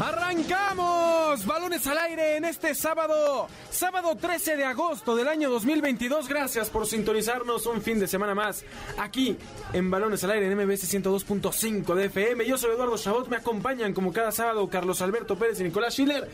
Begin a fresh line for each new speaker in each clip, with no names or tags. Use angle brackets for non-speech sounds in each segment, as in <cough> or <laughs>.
Arrancamos balones al aire en este sábado, sábado 13 de agosto del año 2022. Gracias por sintonizarnos un fin de semana más aquí en Balones al aire en MBS 102.5 de FM. Yo soy Eduardo Chabot, me acompañan como cada sábado Carlos Alberto Pérez y Nicolás Schiller.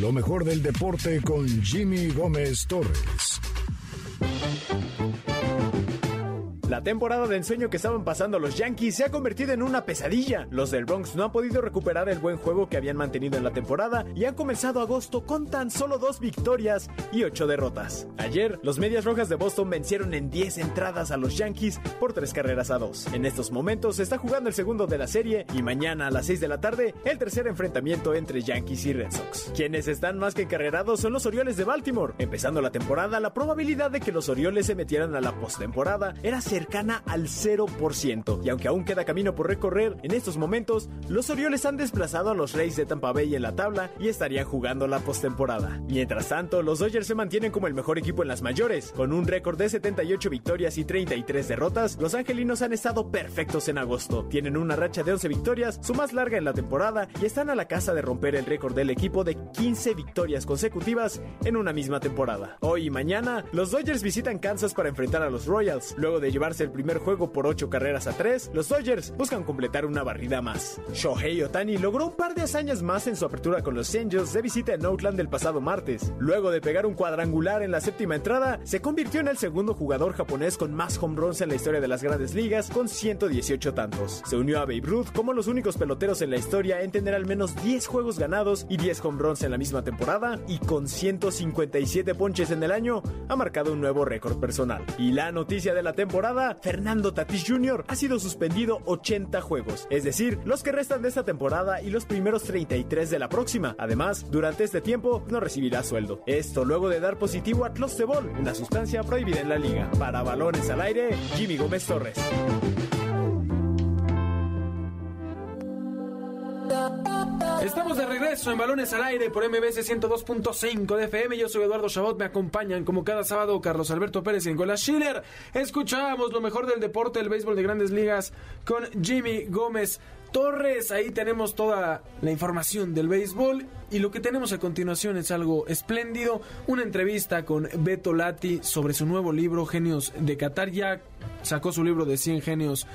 Lo mejor del deporte con Jimmy Gómez Torres.
Temporada de ensueño que estaban pasando los Yankees se ha convertido en una pesadilla. Los del Bronx no han podido recuperar el buen juego que habían mantenido en la temporada y han comenzado agosto con tan solo dos victorias y ocho derrotas. Ayer, los Medias Rojas de Boston vencieron en 10 entradas a los Yankees por tres carreras a dos. En estos momentos se está jugando el segundo de la serie y mañana a las 6 de la tarde el tercer enfrentamiento entre Yankees y Red Sox. Quienes están más que encarrerados son los Orioles de Baltimore. Empezando la temporada, la probabilidad de que los Orioles se metieran a la postemporada era cercana al 0%. Y aunque aún queda camino por recorrer, en estos momentos, los Orioles han desplazado a los Reyes de Tampa Bay en la tabla y estarían jugando la postemporada. Mientras tanto, los Dodgers se mantienen como el mejor equipo en las mayores. Con un récord de 78 victorias y 33 derrotas, los angelinos han estado perfectos en agosto. Tienen una racha de 11 victorias, su más larga en la temporada, y están a la casa de romper el récord del equipo de 15 victorias consecutivas en una misma temporada. Hoy y mañana, los Dodgers visitan Kansas para enfrentar a los Royals, luego de llevarse el primer juego por 8 carreras a 3, los Dodgers buscan completar una barrida más. Shohei Otani logró un par de hazañas más en su apertura con los Angels de visita en Oakland el pasado martes. Luego de pegar un cuadrangular en la séptima entrada, se convirtió en el segundo jugador japonés con más home runs en la historia de las grandes ligas con 118 tantos. Se unió a Babe Ruth como los únicos peloteros en la historia en tener al menos 10 juegos ganados y 10 home runs en la misma temporada y con 157 ponches en el año ha marcado un nuevo récord personal. Y la noticia de la temporada Fernando Tatis Jr. ha sido suspendido 80 juegos, es decir, los que restan de esta temporada y los primeros 33 de la próxima. Además, durante este tiempo no recibirá sueldo. Esto luego de dar positivo a Clostebol, una sustancia prohibida en la liga. Para balones al aire, Jimmy Gómez Torres.
De regreso en Balones al Aire por MBS 102.5 de FM. Yo soy Eduardo Chabot. Me acompañan como cada sábado Carlos Alberto Pérez y Nicolás Schiller. Escuchamos lo mejor del deporte, el béisbol de grandes ligas con Jimmy Gómez Torres. Ahí tenemos toda la información del béisbol. Y lo que tenemos a continuación es algo espléndido. Una entrevista con Beto Lati sobre su nuevo libro, Genios de Qatar. Ya sacó su libro de 100 genios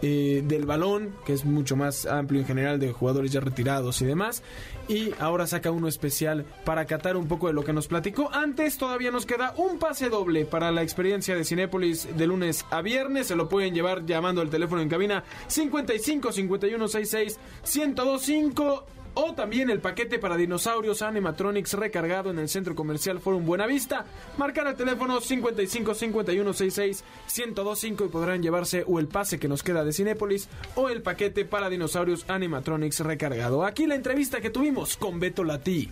eh, del balón, que es mucho más amplio en general de jugadores ya retirados y demás. Y ahora saca uno especial para catar un poco de lo que nos platicó. Antes todavía nos queda un pase doble para la experiencia de Cinépolis de lunes a viernes. Se lo pueden llevar llamando al teléfono en cabina 55 51 66 1025 o también el paquete para dinosaurios Animatronics recargado en el Centro Comercial Forum Buenavista. Marcar el teléfono 55 51 66 1025 y podrán llevarse o el pase que nos queda de Cinépolis o el paquete para dinosaurios Animatronics recargado. Aquí la entrevista que tuvimos con Beto Latí.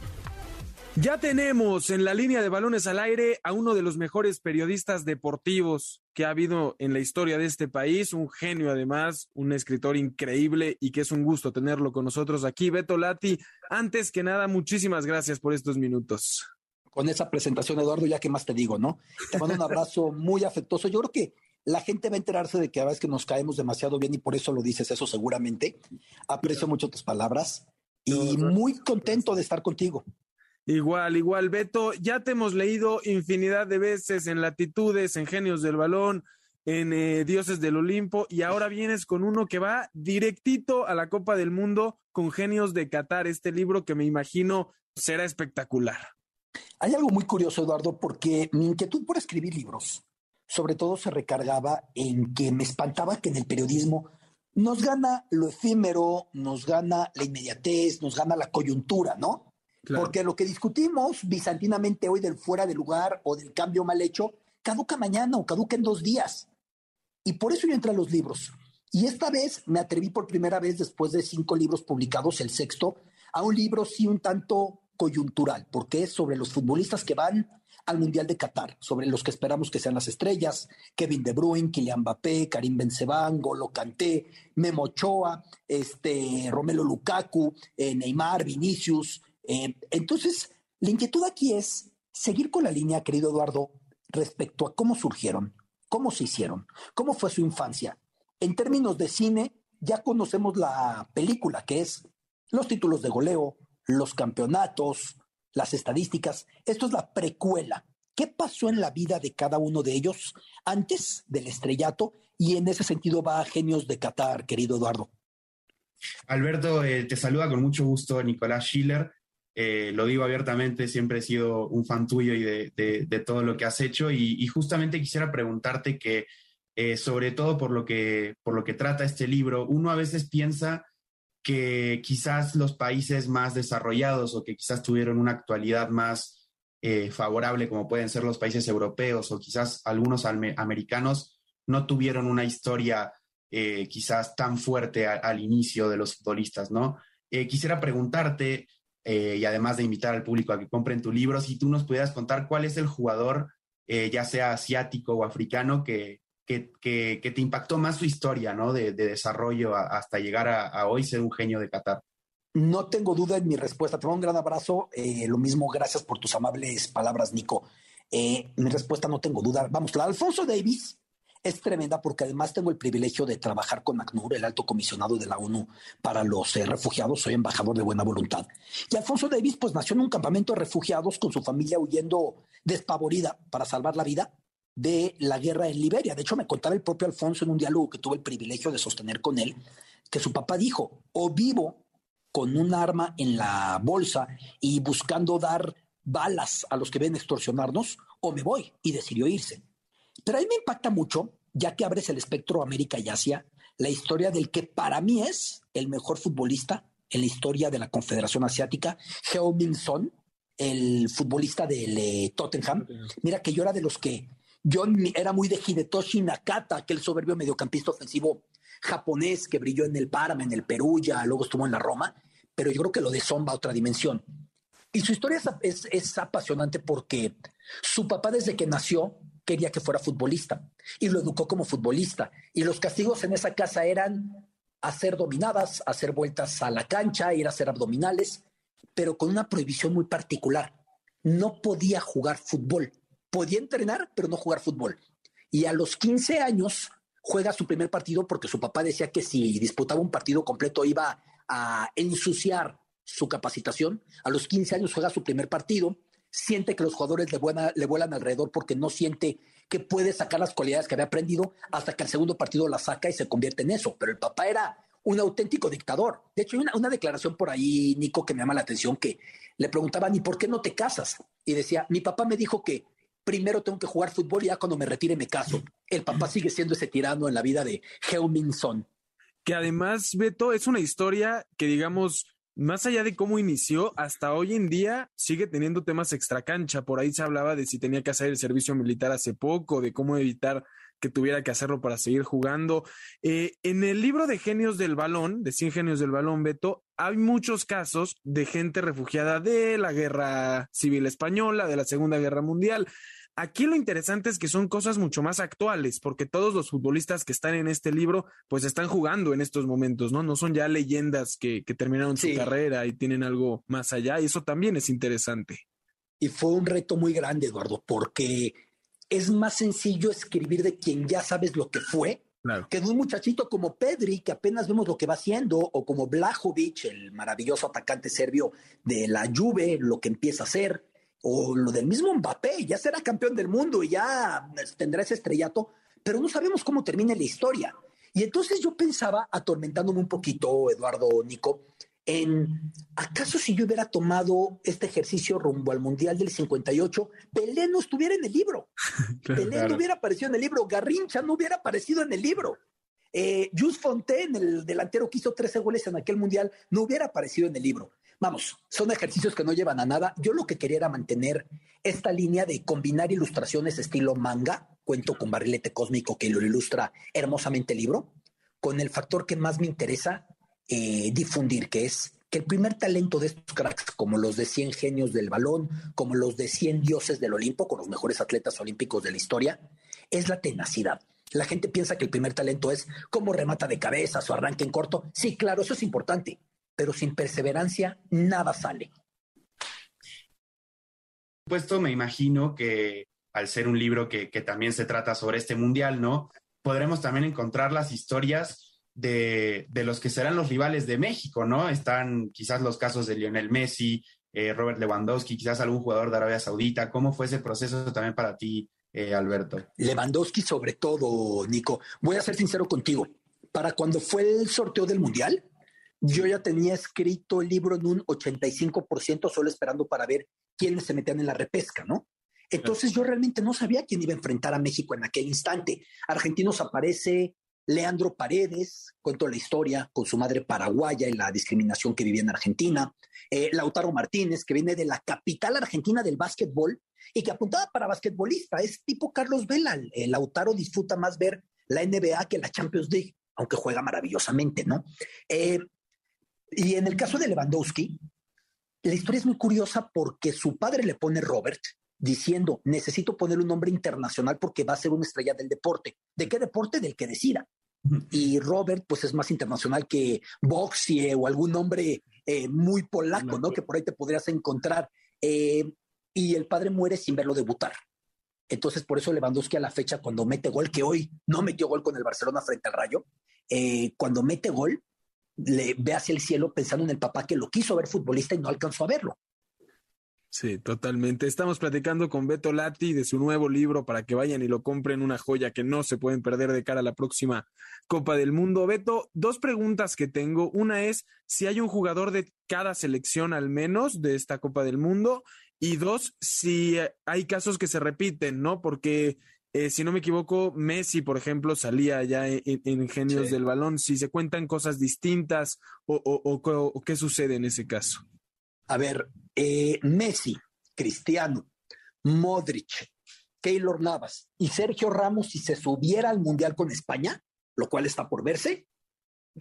Ya tenemos en la línea de balones al aire a uno de los mejores periodistas deportivos que ha habido en la historia de este país, un genio además, un escritor increíble y que es un gusto tenerlo con nosotros aquí. Beto Lati, antes que nada, muchísimas gracias por estos minutos.
Con esa presentación, Eduardo, ya que más te digo, ¿no? Te mando un abrazo <laughs> muy afectuoso. Yo creo que la gente va a enterarse de que a veces que nos caemos demasiado bien y por eso lo dices eso seguramente. Aprecio mucho tus palabras y muy contento de estar contigo.
Igual, igual, Beto, ya te hemos leído infinidad de veces en Latitudes, en Genios del Balón, en eh, Dioses del Olimpo, y ahora vienes con uno que va directito a la Copa del Mundo con Genios de Qatar, este libro que me imagino será espectacular.
Hay algo muy curioso, Eduardo, porque mi inquietud por escribir libros, sobre todo se recargaba en que me espantaba que en el periodismo nos gana lo efímero, nos gana la inmediatez, nos gana la coyuntura, ¿no? Porque lo que discutimos bizantinamente hoy del fuera de lugar o del cambio mal hecho, caduca mañana o caduca en dos días. Y por eso yo entré a los libros. Y esta vez me atreví por primera vez, después de cinco libros publicados, el sexto, a un libro sí un tanto coyuntural, porque es sobre los futbolistas que van al Mundial de Qatar, sobre los que esperamos que sean las estrellas, Kevin De Bruyne, Kylian Mbappé, Karim Benzema, Golo Kanté, Memo Ochoa, este, Romelo Lukaku, eh, Neymar, Vinicius. Eh, entonces, la inquietud aquí es seguir con la línea, querido Eduardo, respecto a cómo surgieron, cómo se hicieron, cómo fue su infancia. En términos de cine, ya conocemos la película, que es los títulos de goleo, los campeonatos, las estadísticas. Esto es la precuela. ¿Qué pasó en la vida de cada uno de ellos antes del estrellato? Y en ese sentido va a Genios de Qatar, querido Eduardo.
Alberto, eh, te saluda con mucho gusto Nicolás Schiller. Eh, lo digo abiertamente, siempre he sido un fan tuyo y de, todo lo que has hecho y, justamente quisiera preguntarte que, eh, sobre todo por lo, que, por lo que trata este libro, uno a veces piensa que quizás los países más desarrollados o que quizás tuvieron una actualidad más eh, favorable, como pueden ser los países europeos o quizás algunos americanos, no tuvieron una historia quizás tan fuerte al inicio de los futbolistas, ¿no? Quisiera preguntarte, y además de invitar al público a que compren tu libro, si tú nos pudieras contar cuál es el jugador, ya sea asiático o africano, que, que, te impactó más su historia, ¿no? De, desarrollo hasta llegar a, hoy ser un genio de Qatar.
No tengo duda en mi respuesta. Te mando un gran abrazo. Eh, lo mismo, gracias por tus amables palabras, Nico. Eh, mi respuesta no tengo duda. Vamos, la Alfonso Davis es tremenda porque además tengo el privilegio de trabajar con ACNUR, el alto comisionado de la ONU para los eh, refugiados. Soy embajador de buena voluntad. Y Alfonso Davis, pues nació en un campamento de refugiados con su familia huyendo despavorida para salvar la vida de la guerra en Liberia. De hecho, me contaba el propio Alfonso en un diálogo que tuve el privilegio de sostener con él, que su papá dijo, o vivo con un arma en la bolsa y buscando dar balas a los que ven extorsionarnos, o me voy, y decidió irse. Pero a mí me impacta mucho, ya que abres el espectro América y Asia, la historia del que para mí es el mejor futbolista en la historia de la Confederación Asiática, Heo Min Son, el futbolista del eh, Tottenham. Mira que yo era de los que yo era muy de Hidetoshi Nakata, aquel soberbio mediocampista ofensivo japonés que brilló en el Parma, en el Perú, ya luego estuvo en la Roma, pero yo creo que lo de Son va a otra dimensión. Y su historia es, es, apasionante porque su papá desde que nació quería que fuera futbolista y lo educó como futbolista. Y los castigos en esa casa eran hacer dominadas, hacer vueltas a la cancha, ir a hacer abdominales, pero con una prohibición muy particular. No podía jugar fútbol podía entrenar, pero no jugar fútbol. Y a los 15 años juega su primer partido porque su papá decía que si disputaba un partido completo iba a ensuciar su capacitación. A los 15 años juega su primer partido, siente que los jugadores le, le vuelan alrededor porque no siente que puede sacar las cualidades que había aprendido hasta que el segundo partido la saca y se convierte en eso. Pero el papá era un auténtico dictador. De hecho, hay una, una, declaración por ahí, Nico, que me llama la atención, que le preguntaban, ¿y por qué no te casas? Y decía, mi papá me dijo que primero tengo que jugar fútbol y ya cuando me retire me caso. El papá sigue siendo ese tirano en la vida de Heung-Min Son.
Que además, Beto, es una historia que, digamos, más allá de cómo inició, hasta hoy en día sigue teniendo temas extracancha. Por ahí se hablaba de si tenía que hacer el servicio militar hace poco, de cómo evitar que tuviera que hacerlo para seguir jugando. Eh, en el libro de Genios del Balón, de 100 Genios del Balón, Beto, hay muchos casos de gente refugiada de la Guerra Civil Española, de la Segunda Guerra Mundial. Aquí lo interesante es que son cosas mucho más actuales, porque todos los futbolistas que están en este libro, pues están jugando en estos momentos, ¿no? No son ya leyendas que, terminaron su carrera y tienen algo más allá, y eso también es interesante.
Y fue un reto muy grande, Eduardo, porque es más sencillo escribir de quien ya sabes lo que fue, que de un muchachito como Pedri, que apenas vemos lo que va haciendo, o como Blajovic, el maravilloso atacante serbio de la Juve, lo que empieza a hacer, o lo del mismo Mbappé, ya será campeón del mundo y ya tendrá ese estrellato, pero no sabemos cómo termina la historia. Y entonces yo pensaba, atormentándome un poquito, Eduardo Nico, en, ¿acaso si yo hubiera tomado este ejercicio rumbo al Mundial del 58, Pelé no estuviera en el libro? <laughs> Pelé no hubiera aparecido en el libro, Garrincha no hubiera aparecido en el libro. Eh, Jules Fontaine, el delantero que hizo 13 goles en aquel Mundial, no hubiera aparecido en el libro. Vamos, son ejercicios que no llevan a nada. Yo lo que quería era mantener esta línea de combinar ilustraciones estilo manga, cuento con barrilete cósmico que lo ilustra hermosamente el libro, con el factor que más me interesa eh, difundir, que es que el primer talento de estos cracks, como los de 100 genios del balón, como los de 100 dioses del Olimpo, con los mejores atletas olímpicos de la historia, es la tenacidad. La gente piensa que el primer talento es como remata de cabeza o arranque en corto. Sí, claro, eso es importante, pero sin perseverancia nada sale.
Puesto, me imagino que al ser un libro que, que también se trata sobre este mundial, ¿no? Podremos también encontrar las historias de, de, los que serán los rivales de México, ¿no? Están quizás los casos de Lionel Messi, eh, Robert Lewandowski, quizás algún jugador de Arabia Saudita. ¿Cómo fue ese proceso también para ti, eh, Alberto?
Lewandowski sobre todo, Nico. Voy a ser sincero contigo. Para cuando fue el sorteo del Mundial, yo ya tenía escrito el libro en un 85% solo esperando para ver quiénes se metían en la repesca, ¿no? Entonces yo realmente no sabía quién iba a enfrentar a México en aquel instante. Argentinos aparece Leandro Paredes, cuento la historia con su madre paraguaya y la discriminación que vivía en Argentina. Eh, Lautaro Martínez, que viene de la capital argentina del básquetbol y que apuntaba para basquetbolista. Es tipo Carlos Vela. El Lautaro disfruta más ver la NBA que la Champions League, aunque juega maravillosamente, ¿no? Eh, y en el caso de Lewandowski, la historia es muy curiosa porque su padre le pone Robert diciendo, necesito poner un nombre internacional porque va a ser una estrella del deporte. ¿De qué deporte? Del que decida. Y Robert, pues es más internacional que Boxie o algún nombre eh, muy polaco, ¿no? Que por ahí te podrías encontrar. Eh, y el padre muere sin verlo debutar. Entonces, por eso Lewandowski a la fecha, cuando mete gol, que hoy no metió gol con el Barcelona frente al Rayo, eh, cuando mete gol, le ve hacia el cielo pensando en el papá que lo quiso ver futbolista y no alcanzó a verlo.
Sí, totalmente. Estamos platicando con Beto Lati de su nuevo libro para que vayan y lo compren, una joya que no se pueden perder de cara a la próxima Copa del Mundo. Beto, dos preguntas que tengo. Una es si hay un jugador de cada selección al menos de esta Copa del Mundo y dos, si hay casos que se repiten, ¿no? Porque eh, si no me equivoco, Messi, por ejemplo, salía ya en, Genios del Balón. Si se cuentan cosas distintas o, o qué sucede en ese caso.
A ver, eh, Messi, Cristiano, Modric, Keylor Navas y Sergio Ramos, si se subiera al Mundial con España, lo cual está por verse,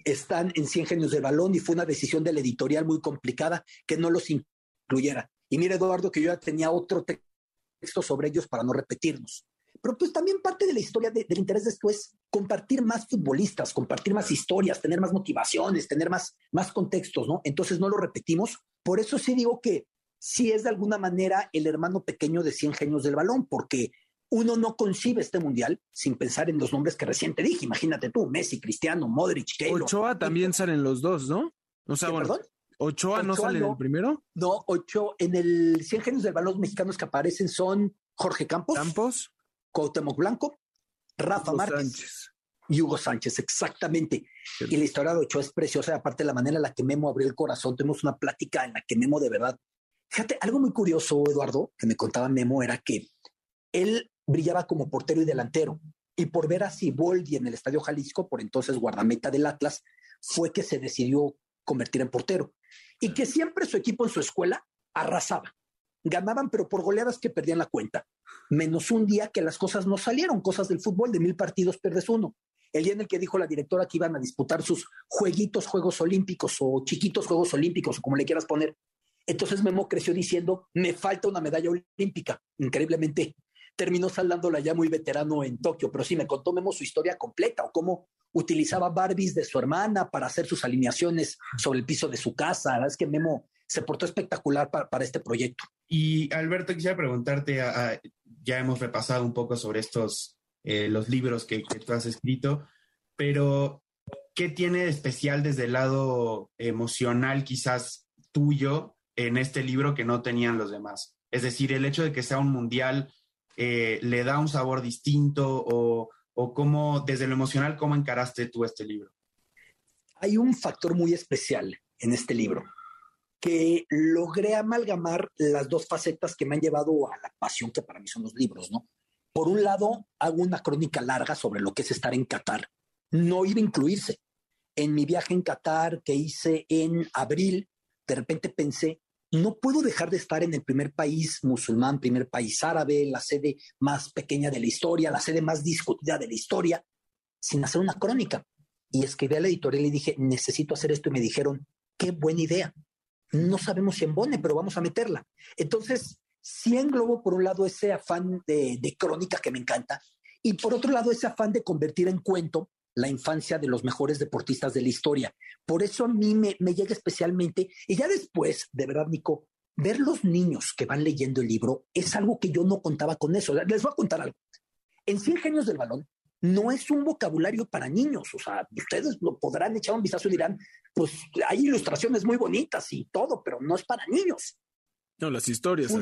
están en 100 genios del balón y fue una decisión del editorial muy complicada que no los incluyera. Y mire, Eduardo, que yo ya tenía otro texto sobre ellos para no repetirnos. Pero pues también parte de la historia del interés de esto es compartir más futbolistas, compartir más historias, tener más motivaciones, tener más, más contextos, ¿no? Entonces no lo repetimos. Por eso sí digo que sí es de alguna manera el hermano pequeño de 100 genios del balón, porque uno no concibe este mundial sin pensar en los nombres que recién te dije. Imagínate tú, Messi, Cristiano, Modric, Keylor.
Ochoa también salen los dos, ¿no? O sea, bueno, ¿Perdón? ¿Ochoa, no sale en el primero?
No, Ochoa, en el 100 genios del balón mexicanos que aparecen son Jorge Campos.
Campos.
Cuauhtémoc Blanco, Rafa Márquez y Hugo Sánchez, exactamente. Y la historia de Ochoa es preciosa, aparte de la manera en la que Memo abrió el corazón, tuvimos una plática en la que Memo de verdad, fíjate, algo muy curioso, Eduardo, que me contaba Memo, era que él brillaba como portero y delantero, y por ver a Siboldi en el Estadio Jalisco, por entonces guardameta del Atlas, fue que se decidió convertir en portero, y que siempre su equipo en su escuela arrasaba ganaban, pero por goleadas que perdían la cuenta. Menos un día que las cosas no salieron, cosas del fútbol, de mil partidos pierdes uno. El día en el que dijo la directora que iban a disputar sus jueguitos Juegos Olímpicos o chiquitos Juegos Olímpicos o como le quieras poner. Entonces Memo creció diciendo, me falta una medalla olímpica. Increíblemente terminó saldándola ya muy veterano en Tokio, pero sí me contó Memo su historia completa o cómo utilizaba Barbies de su hermana para hacer sus alineaciones sobre el piso de su casa. La verdad es que Memo se portó espectacular para, este proyecto.
Y Alberto, quisiera preguntarte, ya hemos repasado un poco sobre estos, eh, los libros que, tú has escrito, pero ¿qué tiene de especial desde el lado emocional quizás tuyo en este libro que no tenían los demás? Es decir, el hecho de que sea un mundial eh, le da un sabor distinto o, o cómo, desde lo emocional, cómo encaraste tú este libro?
Hay un factor muy especial en este libro que logré amalgamar las dos facetas que me han llevado a la pasión que para mí son los libros, ¿no? Por un lado, hago una crónica larga sobre lo que es estar en Qatar. No iba a incluirse. En mi viaje en Qatar que hice en abril, de repente pensé, no puedo dejar de estar en el primer país musulmán, primer país árabe, la sede más pequeña de la historia, la sede más discutida de la historia, sin hacer una crónica. Y escribí a la editorial y dije, necesito hacer esto. Y me dijeron, qué buena idea. No sabemos si embone, pero vamos a meterla. Entonces, sí englobo por un lado ese afán de, de crónica que me encanta y por otro lado ese afán de convertir en cuento la infancia de los mejores deportistas de la historia. Por eso a mí me, me, llega especialmente, y ya después, de verdad, Nico, ver los niños que van leyendo el libro es algo que yo no contaba con eso. Les voy a contar algo. En 100 genios del balón no es un vocabulario para niños. O sea, ustedes lo podrán echar un vistazo y dirán, pues hay ilustraciones muy bonitas y todo, pero no es para niños.
No, las historias.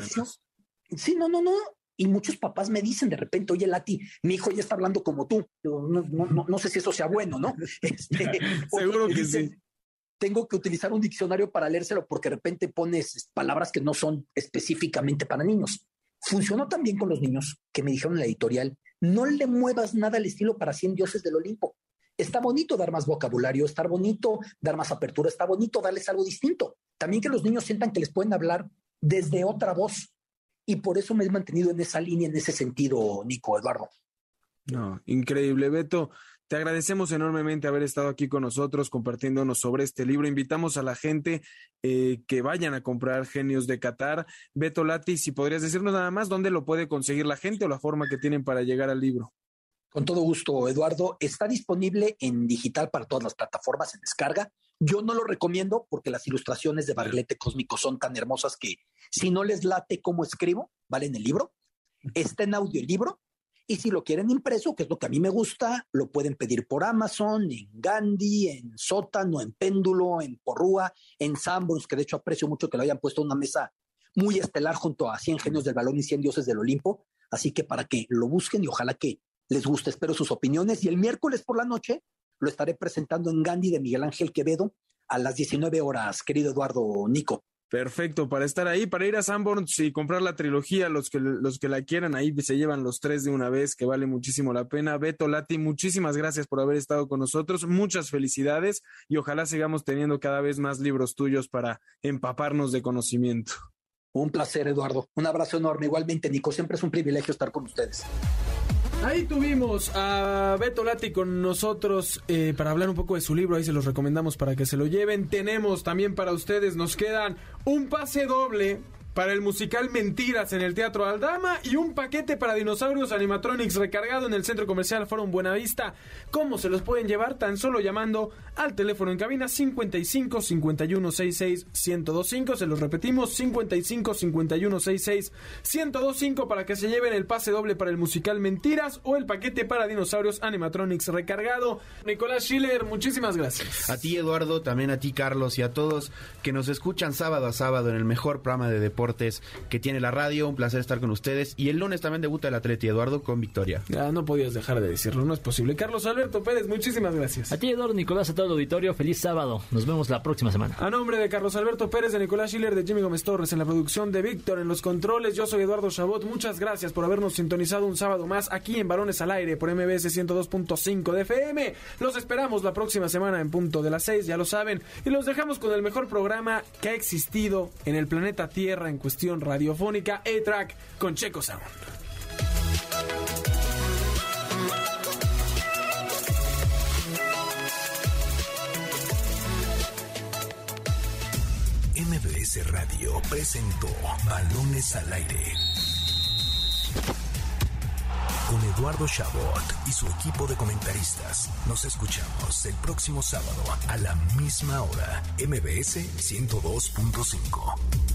Sí, no, no, no. Y muchos papás me dicen de repente, oye, Lati, mi hijo ya está hablando como tú. No, no, no, no sé si eso sea bueno, ¿no? <laughs>
Este, <laughs> Seguro que dicen, sí.
Tengo que utilizar un diccionario para leérselo porque de repente pones palabras que no son específicamente para niños. Funcionó también con los niños que me dijeron en la editorial, no le muevas nada al estilo para 100 dioses del Olimpo. Está bonito dar más vocabulario, está bonito dar más apertura, está bonito darles algo distinto. También que los niños sientan que les pueden hablar desde otra voz, y por eso me he mantenido en esa línea, en ese sentido, Nico, Eduardo.
No, increíble, Beto. Te agradecemos enormemente haber estado aquí con nosotros compartiéndonos sobre este libro. Invitamos a la gente eh, que vayan a comprar Genios de Qatar. Beto Lati, si podrías decirnos nada más dónde lo puede conseguir la gente o la forma que tienen para llegar al libro.
Con todo gusto, Eduardo. Está disponible en digital para todas las plataformas en descarga. Yo no lo recomiendo porque las ilustraciones de Barlete Cósmico son tan hermosas que si no les late cómo escribo, vale en el libro. Está en audiolibro. Y si lo quieren impreso, que es lo que a mí me gusta, lo pueden pedir por Amazon, en Gandhi, en Sótano, en Péndulo, en Porrúa, en Sanborns, que de hecho aprecio mucho que lo hayan puesto en una mesa muy estelar junto a 100 genios del balón y 100 dioses del Olimpo. Así que para que lo busquen y ojalá que les guste. Espero sus opiniones y el miércoles por la noche lo estaré presentando en Gandhi de Miguel Ángel Quevedo a las 19 horas, querido Eduardo Nico.
Perfecto, para estar ahí, para ir a Sanborns y comprar la trilogía, los que, los que la quieran, ahí se llevan los tres de una vez, que vale muchísimo la pena. Beto Lati, muchísimas gracias por haber estado con nosotros, muchas felicidades y ojalá sigamos teniendo cada vez más libros tuyos para empaparnos de conocimiento.
Un placer, Eduardo. Un abrazo enorme. Igualmente, Nico, siempre es un privilegio estar con ustedes.
Ahí tuvimos a Beto Lati con nosotros eh, para hablar un poco de su libro. Ahí se los recomendamos para que se lo lleven. Tenemos también para ustedes, nos quedan un pase doble para el musical Mentiras en el Teatro Aldama y un paquete para dinosaurios animatronics recargado en el Centro Comercial Forum Buenavista. ¿Cómo se los pueden llevar? Tan solo llamando al teléfono en cabina 55 51 66 1025. Se los repetimos 55 51 66 1025 para que se lleven el pase doble para el musical Mentiras o el paquete para dinosaurios animatronics recargado. Nicolás Schiller, muchísimas gracias.
A ti Eduardo, también a ti Carlos y a todos que nos escuchan sábado a sábado en el mejor programa de deporte que tiene la radio. Un placer estar con ustedes. Y el lunes también debuta el Atleti Eduardo con victoria.
Ya, no podías dejar de decirlo, no es posible. Carlos Alberto Pérez, muchísimas gracias.
A ti, Eduardo Nicolás, a todo el auditorio. Feliz sábado. Nos vemos la próxima semana.
A nombre de Carlos Alberto Pérez, de Nicolás Schiller, de Jimmy Gómez Torres en la producción, de Víctor en los controles. Yo soy Eduardo Chabot. Muchas gracias por habernos sintonizado un sábado más aquí en Balones al Aire por MBS 102.5 de FM. Los esperamos la próxima semana en punto de las 6, ya lo saben. Y los dejamos con el mejor programa que ha existido en el planeta Tierra en cuestión radio radiofónica A-Track con Checo Sound.
MBS Radio presentó Balones al Aire. Con Eduardo Chabot y su equipo de comentaristas. Nos escuchamos el próximo sábado a la misma hora. MBS 102.5.